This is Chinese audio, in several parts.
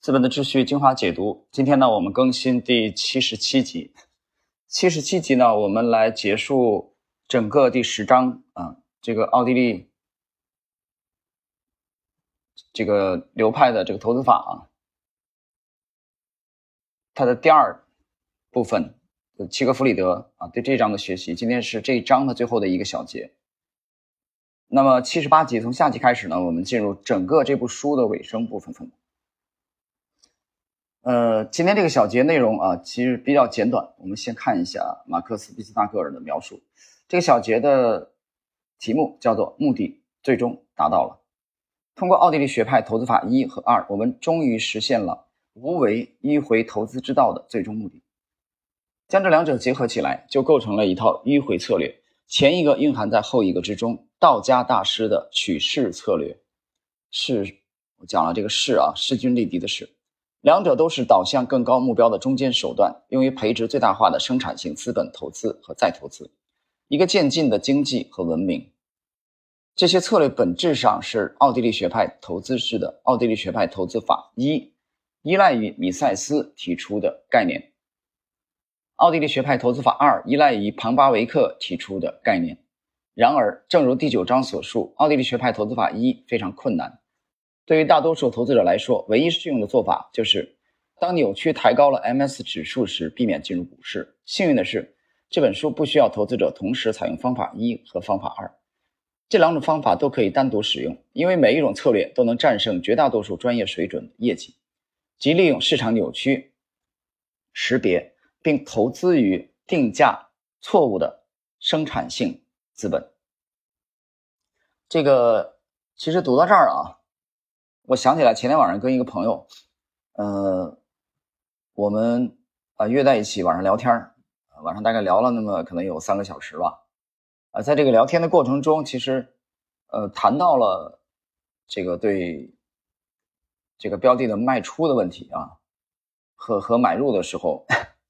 资本的秩序精华解读，今天呢，我们更新第七十七集。七十七集呢，我们来结束整个第十章啊，这个奥地利这个流派的这个投资法啊，它的第二部分，齐格弗里德啊对这章的学习，今天是这一章的最后的一个小节。那么七十八集从下集开始呢，我们进入整个这部书的尾声部分。呃，今天这个小节内容啊，其实比较简短。我们先看一下马克思·毕斯纳格尔的描述。这个小节的题目叫做“目的最终达到了”。通过奥地利学派投资法一和二，我们终于实现了无为迂回投资之道的最终目的。将这两者结合起来，就构成了一套迂回策略。前一个蕴含在后一个之中，道家大师的取势策略。是，我讲了这个势啊，势均力敌的势。两者都是导向更高目标的中间手段，用于培植最大化的生产性资本投资和再投资，一个渐进的经济和文明。这些策略本质上是奥地利学派投资式的奥地利学派投资法一，依赖于米塞斯提出的概念；奥地利学派投资法二，依赖于庞巴维克提出的概念。然而，正如第九章所述，奥地利学派投资法一非常困难。对于大多数投资者来说，唯一适用的做法就是，当扭曲抬高了 MS 指数时，避免进入股市。幸运的是，这本书不需要投资者同时采用方法一和方法二，这两种方法都可以单独使用，因为每一种策略都能战胜绝大多数专业水准的业绩，即利用市场扭曲识别并投资于定价错误的生产性资本。这个其实读到这儿啊。我想起来前天晚上跟一个朋友，呃，我们啊约在一起晚上聊天晚上大概聊了那么可能有三个小时吧，啊，在这个聊天的过程中，其实呃谈到了这个对这个标的的卖出的问题啊，和和买入的时候，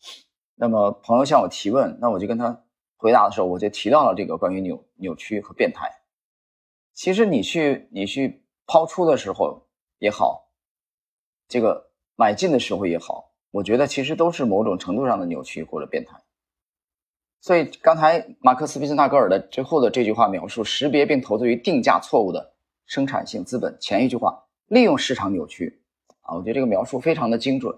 那么朋友向我提问，那我就跟他回答的时候，我就提到了这个关于扭扭曲和变态。其实你去你去抛出的时候。也好，这个买进的时候也好，我觉得其实都是某种程度上的扭曲或者变态。所以刚才马克思·毕斯纳格尔的最后的这句话描述：识别并投资于定价错误的生产性资本。前一句话利用市场扭曲啊，我觉得这个描述非常的精准。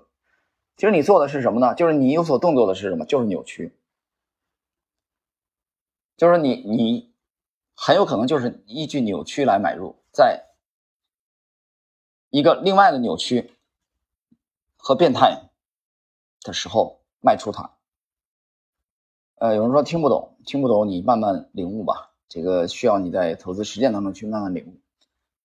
其实你做的是什么呢？就是你有所动作的是什么？就是扭曲，就是你你很有可能就是依据扭曲来买入，在。一个另外的扭曲和变态的时候卖出它。呃，有人说听不懂，听不懂，你慢慢领悟吧。这个需要你在投资实践当中去慢慢领悟。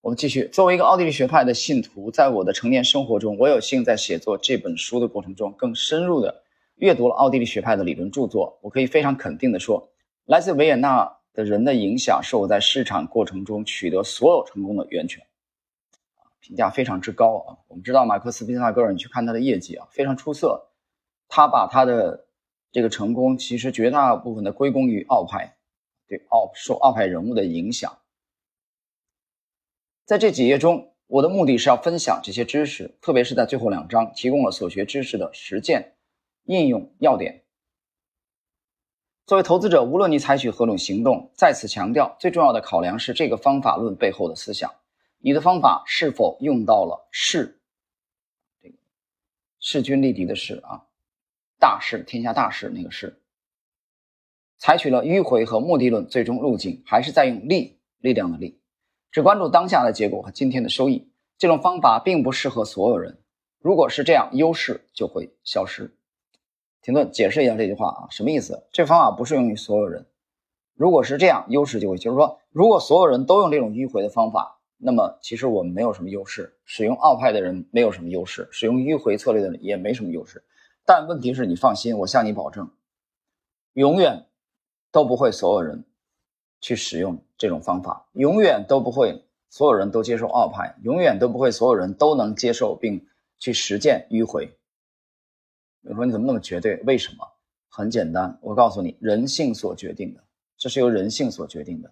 我们继续。作为一个奥地利学派的信徒，在我的成年生活中，我有幸在写作这本书的过程中，更深入的阅读了奥地利学派的理论著作。我可以非常肯定的说，来自维也纳的人的影响是我在市场过程中取得所有成功的源泉。评价非常之高啊！我们知道马克思·毕斯纳格尔，你去看他的业绩啊，非常出色。他把他的这个成功，其实绝大部分的归功于奥派，对奥受奥派人物的影响。在这几页中，我的目的是要分享这些知识，特别是在最后两章提供了所学知识的实践应用要点。作为投资者，无论你采取何种行动，再次强调，最重要的考量是这个方法论背后的思想。你的方法是否用到了势？这个势均力敌的势啊，大势天下大势那个势，采取了迂回和目的论最终路径，还是在用力力量的力，只关注当下的结果和今天的收益？这种方法并不适合所有人。如果是这样，优势就会消失。停顿，解释一下这句话啊，什么意思？这方法不适用于所有人。如果是这样，优势就会，就是说，如果所有人都用这种迂回的方法。那么其实我们没有什么优势，使用奥派的人没有什么优势，使用迂回策略的人也没什么优势。但问题是你放心，我向你保证，永远都不会所有人去使用这种方法，永远都不会所有人都接受奥派，永远都不会所有人都能接受并去实践迂回。你说你怎么那么绝对？为什么？很简单，我告诉你，人性所决定的，这是由人性所决定的。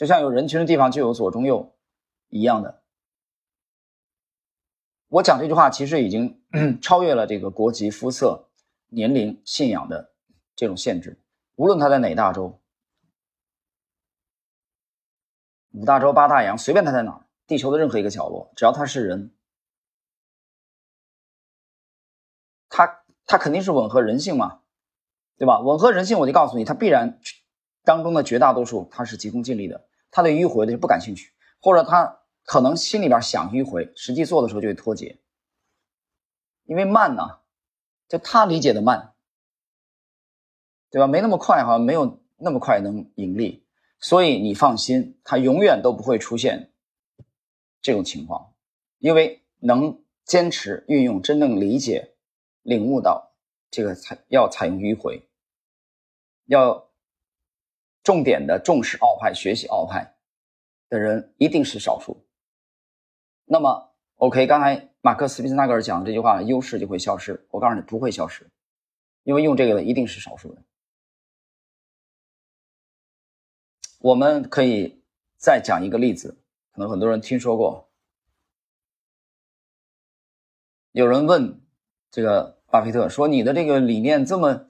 就像有人群的地方就有左中右一样的，我讲这句话其实已经 超越了这个国籍、肤色、年龄、信仰的这种限制。无论他在哪大洲，五大洲八大洋，随便他在哪儿，地球的任何一个角落，只要他是人，他他肯定是吻合人性嘛，对吧？吻合人性，我就告诉你，他必然当中的绝大多数他是急功近利的，他对迂回的就不感兴趣，或者他可能心里边想迂回，实际做的时候就会脱节，因为慢呢，就他理解的慢，对吧？没那么快，好像没有那么快能盈利。所以你放心，他永远都不会出现这种情况，因为能坚持运用、真正理解、领悟到这个采要采用迂回，要重点的重视奥派、学习奥派的人一定是少数。那么，OK，刚才马克思·皮斯纳格尔讲的这句话，优势就会消失。我告诉你，不会消失，因为用这个的一定是少数人。我们可以再讲一个例子，可能很多人听说过。有人问这个巴菲特说：“你的这个理念这么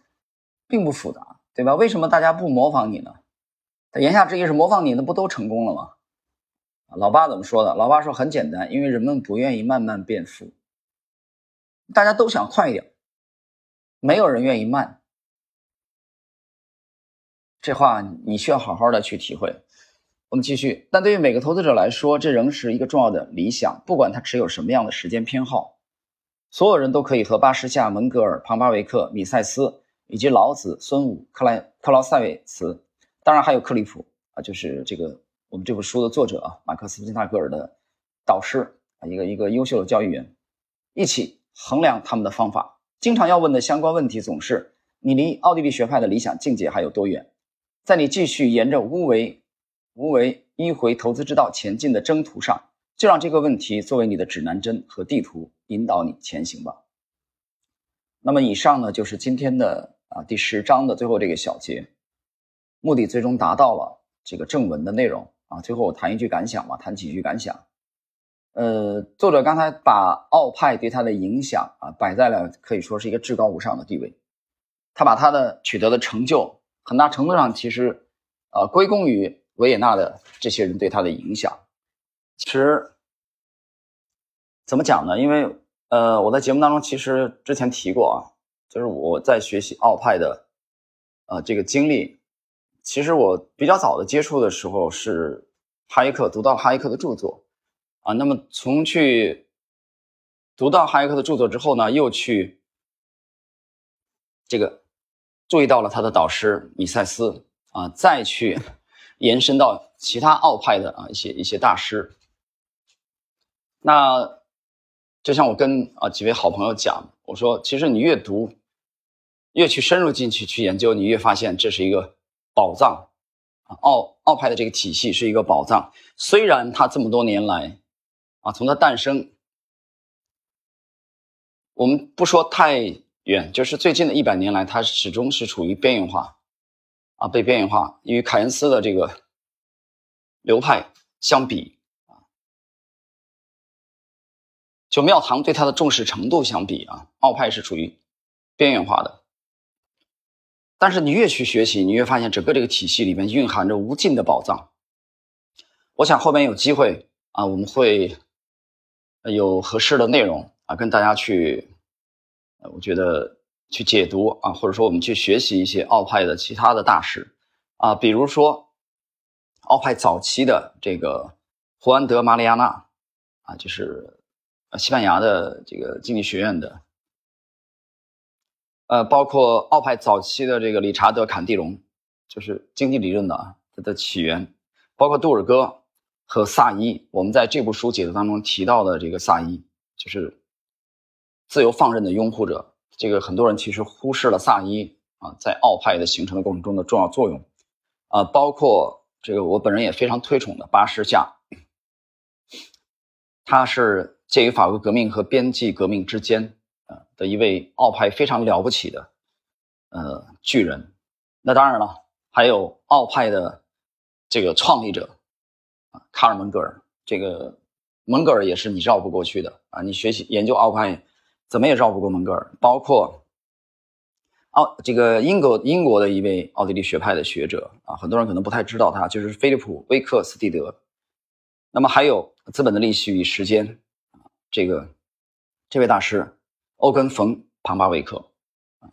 并不复杂，对吧？为什么大家不模仿你呢？”他言下之意是模仿你，那不都成功了吗？老八怎么说的？老八说很简单，因为人们不愿意慢慢变富，大家都想快一点，没有人愿意慢。这话你需要好好的去体会。我们继续，但对于每个投资者来说，这仍是一个重要的理想。不管他持有什么样的时间偏好，所有人都可以和巴什夏、门格尔、庞巴维克、米塞斯以及老子、孙武、克莱克劳塞维茨，当然还有克利普啊，就是这个我们这部书的作者啊，马克思·金纳格尔的导师啊，一个一个优秀的教育员，一起衡量他们的方法。经常要问的相关问题总是：你离奥地利学派的理想境界还有多远？在你继续沿着无为、无为迂回投资之道前进的征途上，就让这个问题作为你的指南针和地图，引导你前行吧。那么，以上呢就是今天的啊第十章的最后这个小节，目的最终达到了这个正文的内容啊。最后我谈一句感想吧，谈几句感想。呃，作者刚才把奥派对他的影响啊摆在了可以说是一个至高无上的地位，他把他的取得的成就。很大程度上，其实，呃，归功于维也纳的这些人对他的影响。其实，怎么讲呢？因为，呃，我在节目当中其实之前提过啊，就是我在学习奥派的，呃，这个经历。其实我比较早的接触的时候是哈耶克，读到哈耶克的著作，啊，那么从去读到哈耶克的著作之后呢，又去这个。注意到了他的导师米塞斯啊，再去 延伸到其他奥派的啊一些一些大师。那就像我跟啊几位好朋友讲，我说其实你阅读，越去深入进去去研究，你越发现这是一个宝藏啊。奥奥派的这个体系是一个宝藏，虽然它这么多年来啊，从它诞生，我们不说太。远就是最近的一百年来，它始终是处于边缘化，啊，被边缘化。与凯恩斯的这个流派相比，啊，就庙堂对它的重视程度相比，啊，奥派是处于边缘化的。但是你越去学习，你越发现整个这个体系里面蕴含着无尽的宝藏。我想后面有机会啊，我们会有合适的内容啊，跟大家去。我觉得去解读啊，或者说我们去学习一些奥派的其他的大师啊，比如说奥派早期的这个胡安德·马里亚纳啊，就是西班牙的这个经济学院的，呃，包括奥派早期的这个理查德·坎蒂隆，就是经济理论的啊，它的起源，包括杜尔戈和萨伊，我们在这部书解读当中提到的这个萨伊，就是。自由放任的拥护者，这个很多人其实忽视了萨伊啊，在奥派的形成的过程中的重要作用，啊，包括这个我本人也非常推崇的巴什夏，他是介于法国革命和边际革命之间的一位奥派非常了不起的呃巨人。那当然了，还有奥派的这个创立者啊，卡尔门格尔，这个。蒙格尔也是你绕不过去的啊！你学习研究奥派，怎么也绕不过蒙格尔。包括奥这个英国英国的一位奥地利学派的学者啊，很多人可能不太知道他，就是菲利普·威克斯蒂德。那么还有《资本的利息与时间》啊，这个这位大师欧根·冯·庞巴维克啊，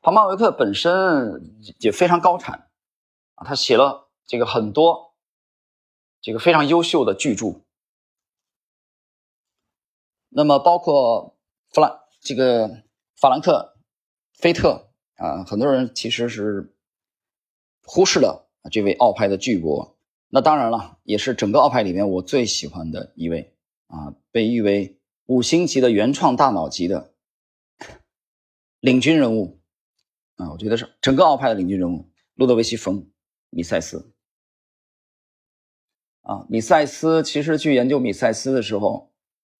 庞巴维克本身也非常高产啊，他写了这个很多这个非常优秀的巨著。那么，包括弗兰这个法兰克菲特啊，很多人其实是忽视了这位奥派的巨擘。那当然了，也是整个奥派里面我最喜欢的一位啊，被誉为五星级的原创大脑级的领军人物啊，我觉得是整个奥派的领军人物——路德维希·冯·米塞斯啊。米塞斯其实去研究米塞斯的时候。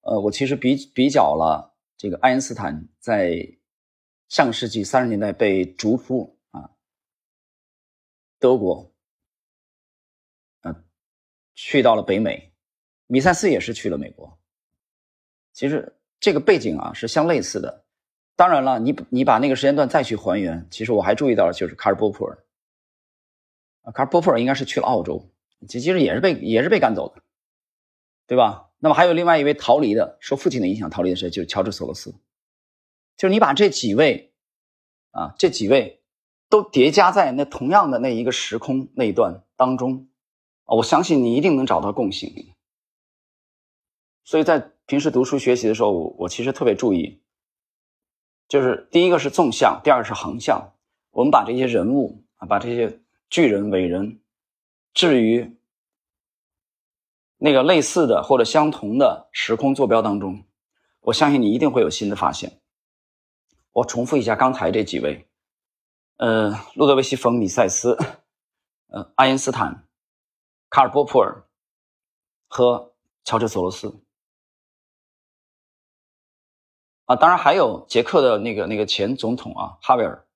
呃，我其实比比较了这个爱因斯坦在上世纪三十年代被逐出啊德国，啊，去到了北美，米塞斯也是去了美国。其实这个背景啊是相类似的。当然了，你你把那个时间段再去还原，其实我还注意到了，就是卡尔波普尔啊，卡尔波普尔应该是去了澳洲，其其实也是被也是被赶走的，对吧？那么还有另外一位逃离的，受父亲的影响逃离的是，就是乔治索罗斯。就是你把这几位，啊，这几位都叠加在那同样的那一个时空那一段当中，啊，我相信你一定能找到共性。所以在平时读书学习的时候，我我其实特别注意，就是第一个是纵向，第二个是横向。我们把这些人物啊，把这些巨人伟人置于。那个类似的或者相同的时空坐标当中，我相信你一定会有新的发现。我重复一下刚才这几位：呃，路德维希·冯·米塞斯，呃，爱因斯坦、卡尔·波普尔和乔治·索罗斯。当然还有捷克的那个那个前总统啊，哈维尔。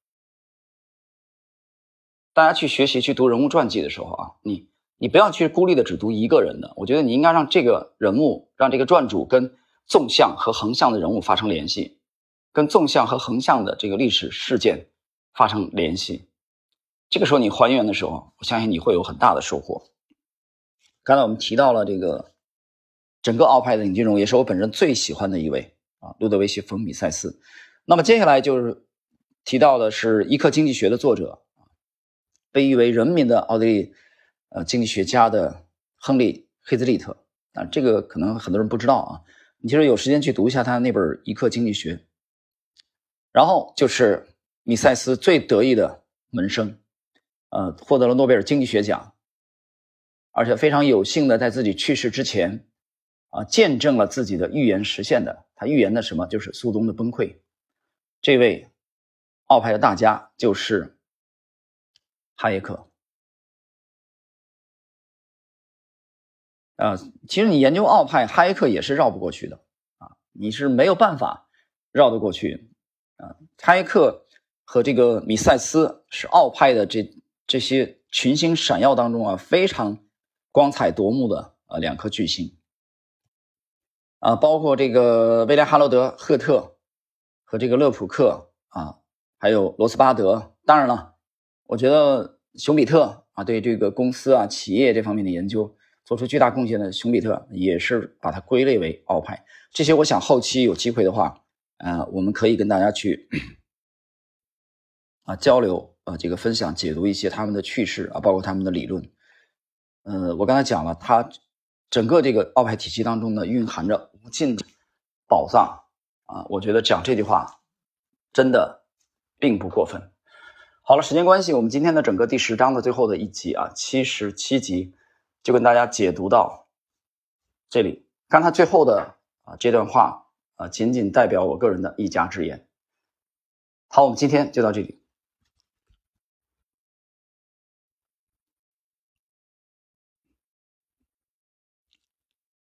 大家去学习去读人物传记的时候啊，你。你不要去孤立的只读一个人的，我觉得你应该让这个人物，让这个传主跟纵向和横向的人物发生联系，跟纵向和横向的这个历史事件发生联系。这个时候你还原的时候，我相信你会有很大的收获。刚才我们提到了这个整个奥派的领军人物，也是我本人最喜欢的一位啊，路德维希·冯·米塞斯。那么接下来就是提到的是《伊克经济学》的作者被誉为人民的奥地利。呃，经济学家的亨利·黑兹利特啊，这个可能很多人不知道啊。你其实有时间去读一下他那本《一课经济学》，然后就是米塞斯最得意的门生，呃，获得了诺贝尔经济学奖，而且非常有幸的在自己去世之前啊，见证了自己的预言实现的。他预言的什么？就是苏东的崩溃。这位奥派的大家就是哈耶克。啊，其实你研究奥派，哈耶克也是绕不过去的啊，你是没有办法绕得过去啊。哈耶克和这个米塞斯是奥派的这这些群星闪耀当中啊非常光彩夺目的啊两颗巨星啊，包括这个威廉哈罗德赫特和这个勒普克啊，还有罗斯巴德。当然了，我觉得熊彼特啊对这个公司啊企业这方面的研究。做出巨大贡献的熊彼特也是把它归类为奥派。这些我想后期有机会的话，呃，我们可以跟大家去啊交流啊，这个分享解读一些他们的趣事啊，包括他们的理论。呃，我刚才讲了，他整个这个奥派体系当中呢，蕴含着无尽的宝藏啊。我觉得讲这句话真的并不过分。好了，时间关系，我们今天的整个第十章的最后的一集啊，七十七集。就跟大家解读到这里，刚才最后的啊这段话啊，仅仅代表我个人的一家之言。好，我们今天就到这里。